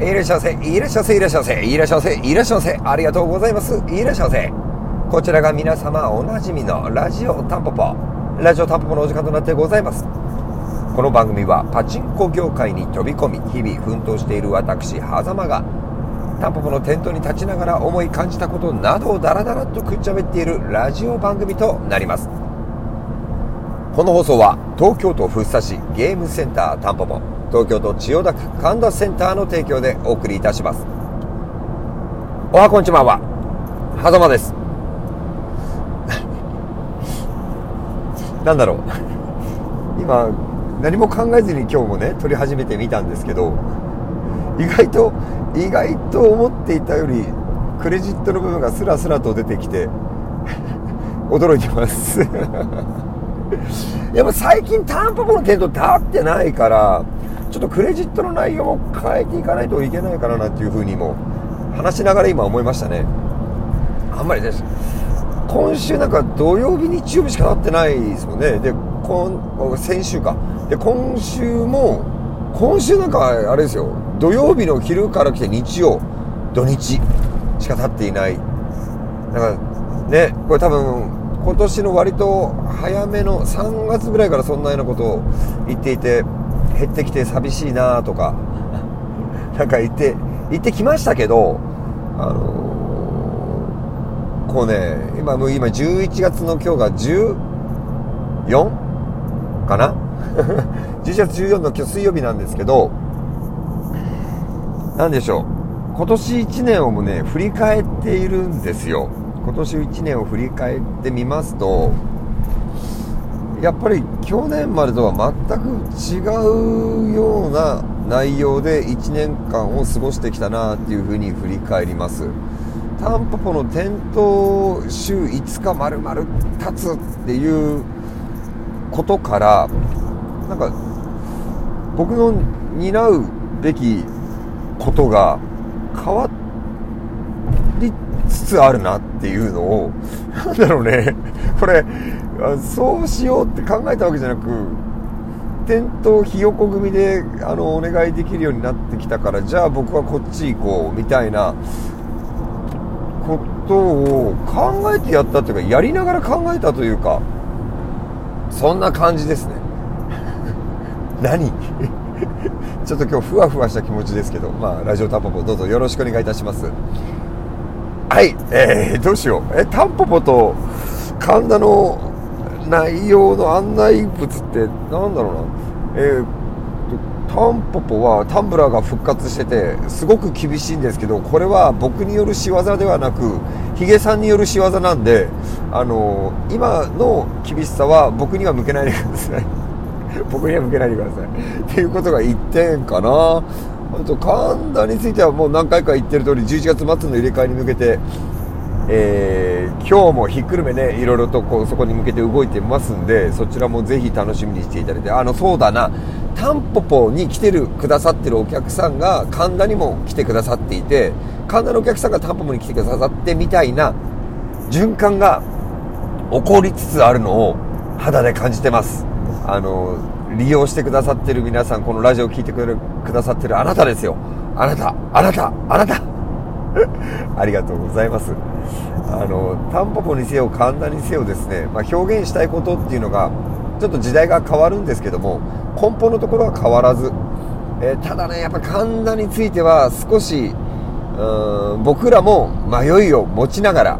いらっしゃいませ、いらっしゃいませ、いらっしゃいませ、いらっしゃいませ、いらっしゃいませ、ありがとうございます、いらっしゃいませ。こちらが皆様おなじみのラジオタンポポ、ラジオタンポポのお時間となってございます。この番組はパチンコ業界に飛び込み、日々奮闘している私、狭間が、タンポポのテントに立ちながら思い感じたことなどをダラダラとくっちゃべっているラジオ番組となります。この放送は東京都福生市ゲームセンタータンポポ。東京都千代田区神田センターの提供でお送りいたします。おはこんちまは狭間です。なんだろう。今何も考えずに今日もね撮り始めてみたんですけど意外と意外と思っていたよりクレジットの部分がスラスラと出てきて 驚いてます。やっぱ最近タンポポの程度って合ってないからちょっとクレジットの内容も変えていかないといけないかななんていうふうにも話しながら今思いましたね。あんまりです。今週なんか土曜日日曜日しかなってないですもんね。で今先週か。で今週も今週なんかあれですよ。土曜日の昼から来て日曜土日しか経っていない。だからねこれ多分今年の割と早めの3月ぐらいからそんなようなことを言っていて減ってきて寂しいなとか なんか言って言ってきましたけどあのー、こうね今もう今11月の今日が 14? かな？11月14の今日水曜日なんですけど何でしょう？今年1年をもね振り返っているんですよ。今年1年を振り返ってみますとやっぱり去年までとは全く違うような内容で1年間を過ごしてきたなっていうふうに振り返ります。タンポポの店頭週5日丸々立つっていうことからなんか僕の担うべきことが変わりつつあるなっていうのをなんだろうね。これそうしようって考えたわけじゃなく店頭ひよこ組であのお願いできるようになってきたからじゃあ僕はこっち行こうみたいなことを考えてやったというかやりながら考えたというかそんな感じですね。何？ちょっと今日ふわふわした気持ちですけどまあラジオタンポポどうぞよろしくお願いいたします。はいえー、どうしよう。えタンポポと神田の内容の案内物ってなんだろうな、えー、タンポポはタンブラーが復活しててすごく厳しいんですけどこれは僕による仕業ではなくヒゲさんによる仕業なんであのー、今の厳しさは僕には向けないでください。僕には向けないでください。っていうことが1点かな。あと神田についてはもう何回か言ってる通り11月末の入れ替えに向けてえー、今日もひっくるめねいろいろとこうそこに向けて動いてますんでそちらもぜひ楽しみにしていただいてあのそうだなタンポポに来てるくださってるお客さんが神田にも来てくださっていて神田のお客さんがタンポポに来てくださってみたいな循環が起こりつつあるのを肌で感じてます。あの利用してくださってる皆さんこのラジオを聴いてくださってるあなたですよ。あなたあなたあなた。ありがとうございます。あのタンポポにせよ神田にせよですね、まあ、表現したいことっていうのがちょっと時代が変わるんですけども根本のところは変わらず、えー、ただねやっぱ神田については少しうん僕らも迷いを持ちながら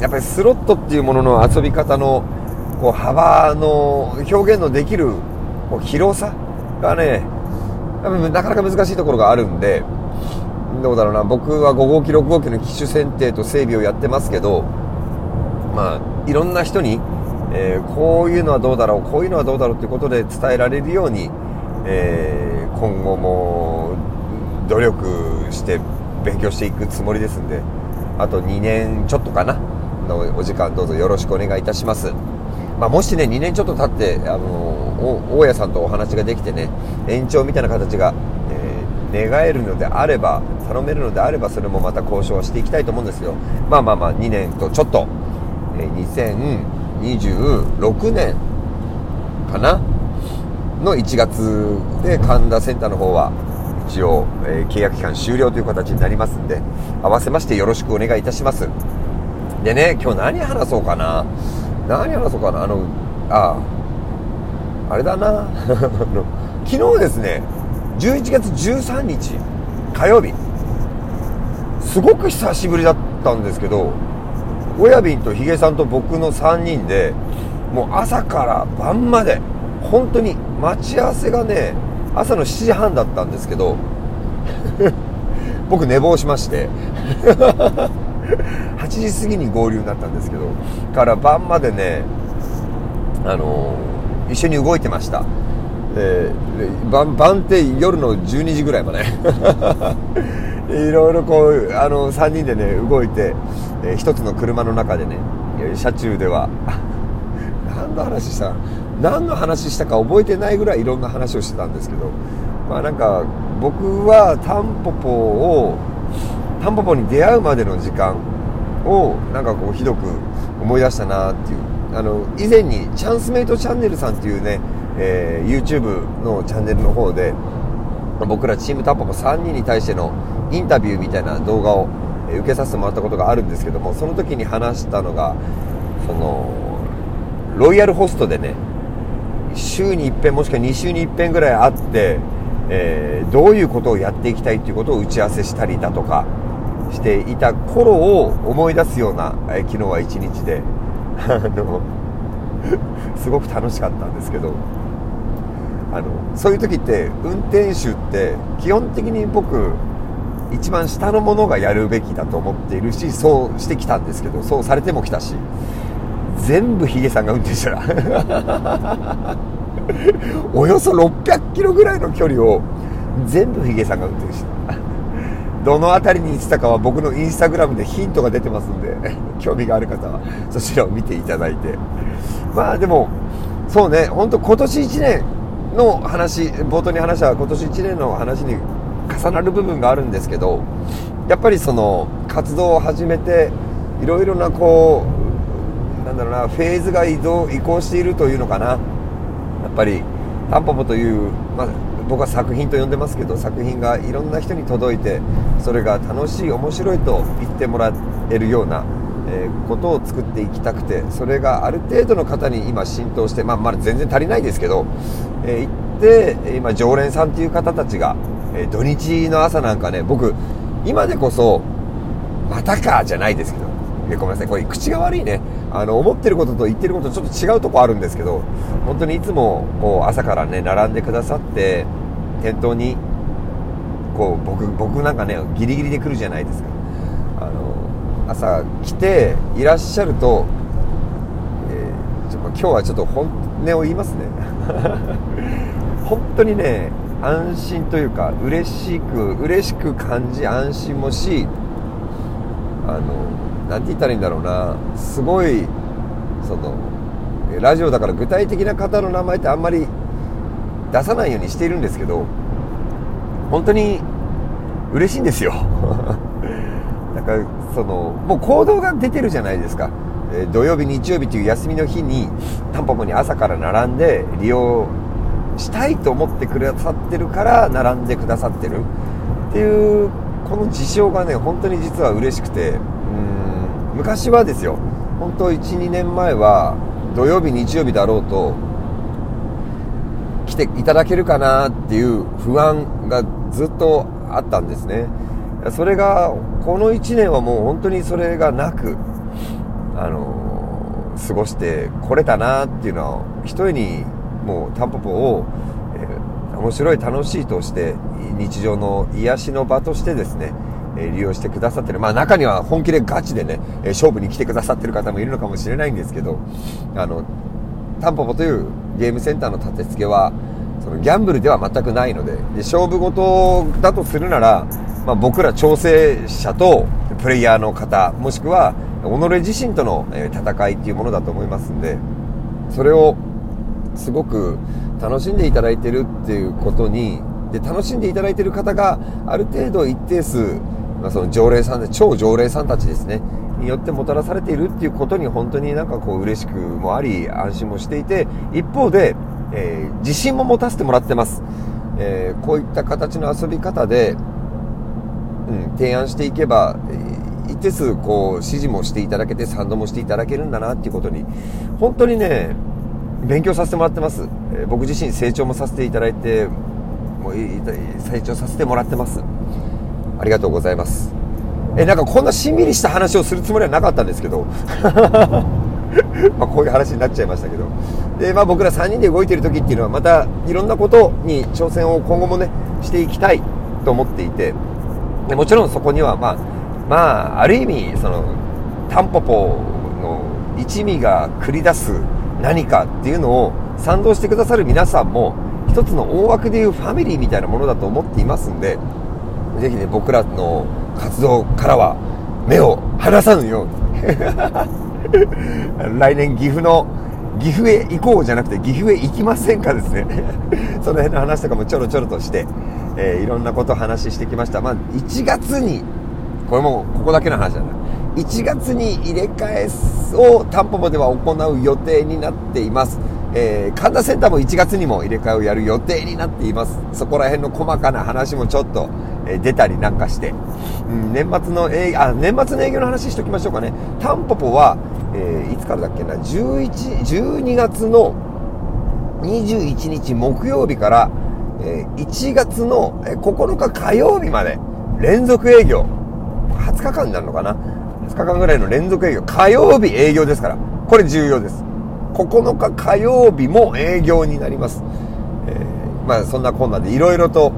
やっぱりスロットっていうものの遊び方のこう幅の表現のできるこう広さがねなかなか難しいところがあるんでどうだろうな僕は5号機6号機の機種選定と整備をやってますけどまあいろんな人に、えー、こういうのはどうだろうこういうのはどうだろうということで伝えられるように、えー、今後も努力して勉強していくつもりですんであと2年ちょっとかなのお時間どうぞよろしくお願いいたします。まあ、もしね2年ちょっと経ってあの大家さんとお話ができてね延長みたいな形が、願えるのであれば頼めるのであればそれもまた交渉していきたいと思うんですよ。まあまあまあ2年とちょっと、え2026年かな？の1月で神田センターの方は一応、えー、契約期間終了という形になりますんで合わせましてよろしくお願いいたします。でね今日何話そうかな？何話そうかな？あのああれだな。昨日ですね11月13日火曜日。すごく久しぶりだったんですけど親瓶とヒゲさんと僕の3人でもう朝から晩まで本当に待ち合わせがね朝の7時半だったんですけど 僕寝坊しまして 8時過ぎに合流になったんですけどから晩までねあの、一緒に動いてました。で晩晩って夜の12時ぐらいまで。いろいろこうあの3人でね動いて、えー、1つの車の中でね車中では 何の話した何の話したか覚えてないぐらいいろんな話をしてたんですけどまあなんか僕はタンポポをタンポポに出会うまでの時間をなんかこうひどく思い出したなっていう。あの以前にチャンスメイトチャンネルさんっていうね、えー、YouTube のチャンネルの方で僕らチームタンポポ3人に対してのインタビューみたいな動画を受けさせてもらったことがあるんですけどもその時に話したのがそのロイヤルホストでね週に1遍もしくは2週に1遍ぐらい会って、えー、どういうことをやっていきたいっていうことを打ち合わせしたりだとかしていた頃を思い出すような、えー、昨日は一日で あの すごく楽しかったんですけどあのそういう時って運転手って基本的に僕一番下のものがやるべきだと思っているしそうしてきたんですけどそうされてもきたし全部ヒゲさんが運転したらおよそ600キロぐらいの距離を全部ヒゲさんが運転したどの辺りに行ってたかは僕のインスタグラムでヒントが出てますんで 興味がある方はそちらを見ていただいて。まあでもそうね本当今年1年の話冒頭に話した今年1年の話に重なる部分があるんですけどやっぱりその活動を始めていろいろなこうなんだろうなフェーズが移動移行しているというのかな。やっぱりタンポポという、まあ、僕は作品と呼んでますけど作品がいろんな人に届いてそれが楽しい面白いと言ってもらえるような、えー、ことを作っていきたくてそれがある程度の方に今浸透して、まあ、まだ全然足りないですけど、えー、行って今常連さんという方たちがえ土日の朝なんかね、僕、今でこそ、またかじゃないですけど、えごめんなさい、これ口が悪いね。あの、思ってることと言ってることちょっと違うとこあるんですけど、本当にいつも、こう、朝からね、並んでくださって、店頭に、こう、僕、僕なんかね、ギリギリで来るじゃないですか。朝来て、いらっしゃると、えー、ちょ今日はちょっと本音を言いますね。本当にね、安心というか嬉しく嬉しく感じ安心もしあの何て言ったらいいんだろうなすごいそのラジオだから具体的な方の名前ってあんまり出さないようにしているんですけど本当に嬉しいんですよ だかそのもう行動が出てるじゃないですか、え土曜日日曜日という休みの日にタンポポに朝から並んで利用したいと思ってくださってるから並んでくださってるっていうこの事象がね本当に実は嬉しくて。うん昔はですよ本当12年前は土曜日日曜日だろうと来ていただけるかなっていう不安がずっとあったんですね。それがこの1年はもう本当にそれがなくあの過ごしてこれたなっていうのは一重にもうタンポポを、えー、面白い楽しいとして日常の癒しの場としてですね、え利用してくださってる。まあ中には本気でガチでね、勝負に来てくださってる方もいるのかもしれないんですけどあのタンポポというゲームセンターの立て付けはそのギャンブルでは全くないのでで勝負事だとするなら、まあ、僕ら調整者とプレイヤーの方もしくは己自身との戦いっていうものだと思いますんでそれをすごく楽しんでいただいてるっていうことにで楽しんでいただいてる方がある程度一定数、まあ、その常連さんで超常連さんたちですねによってもたらされているっていうことに本当になんかこう嬉しくもあり安心もしていて一方で、えー、自信も持たせてもらってます。えー、こういった形の遊び方で、うん、提案していけば、一定数こう指示もしていただけて賛同もしていただけるんだなっていうことに本当にね勉強させてもらってます、えー、僕自身成長もさせていただいてもう成長させてもらってます。ありがとうございます。えなんかこんなしんみりした話をするつもりはなかったんですけど。まあこういう話になっちゃいましたけど。で、まあ、僕ら3人で動いてる時っていうのはまたいろんなことに挑戦を今後もねしていきたいと思っていて。でもちろんそこにはまあまあある意味そのタンポポの一味が繰り出す何かっていうのを賛同してくださる皆さんも一つの大枠でいうファミリーみたいなものだと思っていますんでぜひね僕らの活動からは目を離さぬように。来年岐阜の岐阜へ行こうじゃなくて岐阜へ行きませんかですね。その辺の話とかもちょろちょろとして、えー、いろんなことを話してきました。まあ1月にこれもここだけの話だな。1月に入れ替えをタンポポでは行う予定になっています。えー、神田センターも1月にも入れ替えをやる予定になっています。そこら辺の細かな話もちょっと、えー、出たりなんかして、うん、年末の営業あ年末の営業の話しときましょうかね。タンポポは、えー、いつからだっけな？11 12月の21日木曜日から、え1月の9日火曜日まで連続営業20日間になるのかな ?20 日間ぐらいの連続営業火曜日営業ですからこれ重要です9日火曜日も営業になります。えー、まあそんなこんなでいろいろと、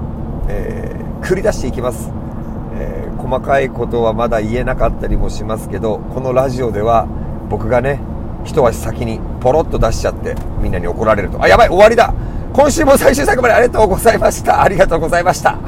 えー、繰り出していきます、えー、細かいことはまだ言えなかったりもしますけど、このラジオでは僕がね、一足先にポロッと出しちゃってみんなに怒られると。あ、やばい終わりだ今週も最終作までありがとうございました。ありがとうございました。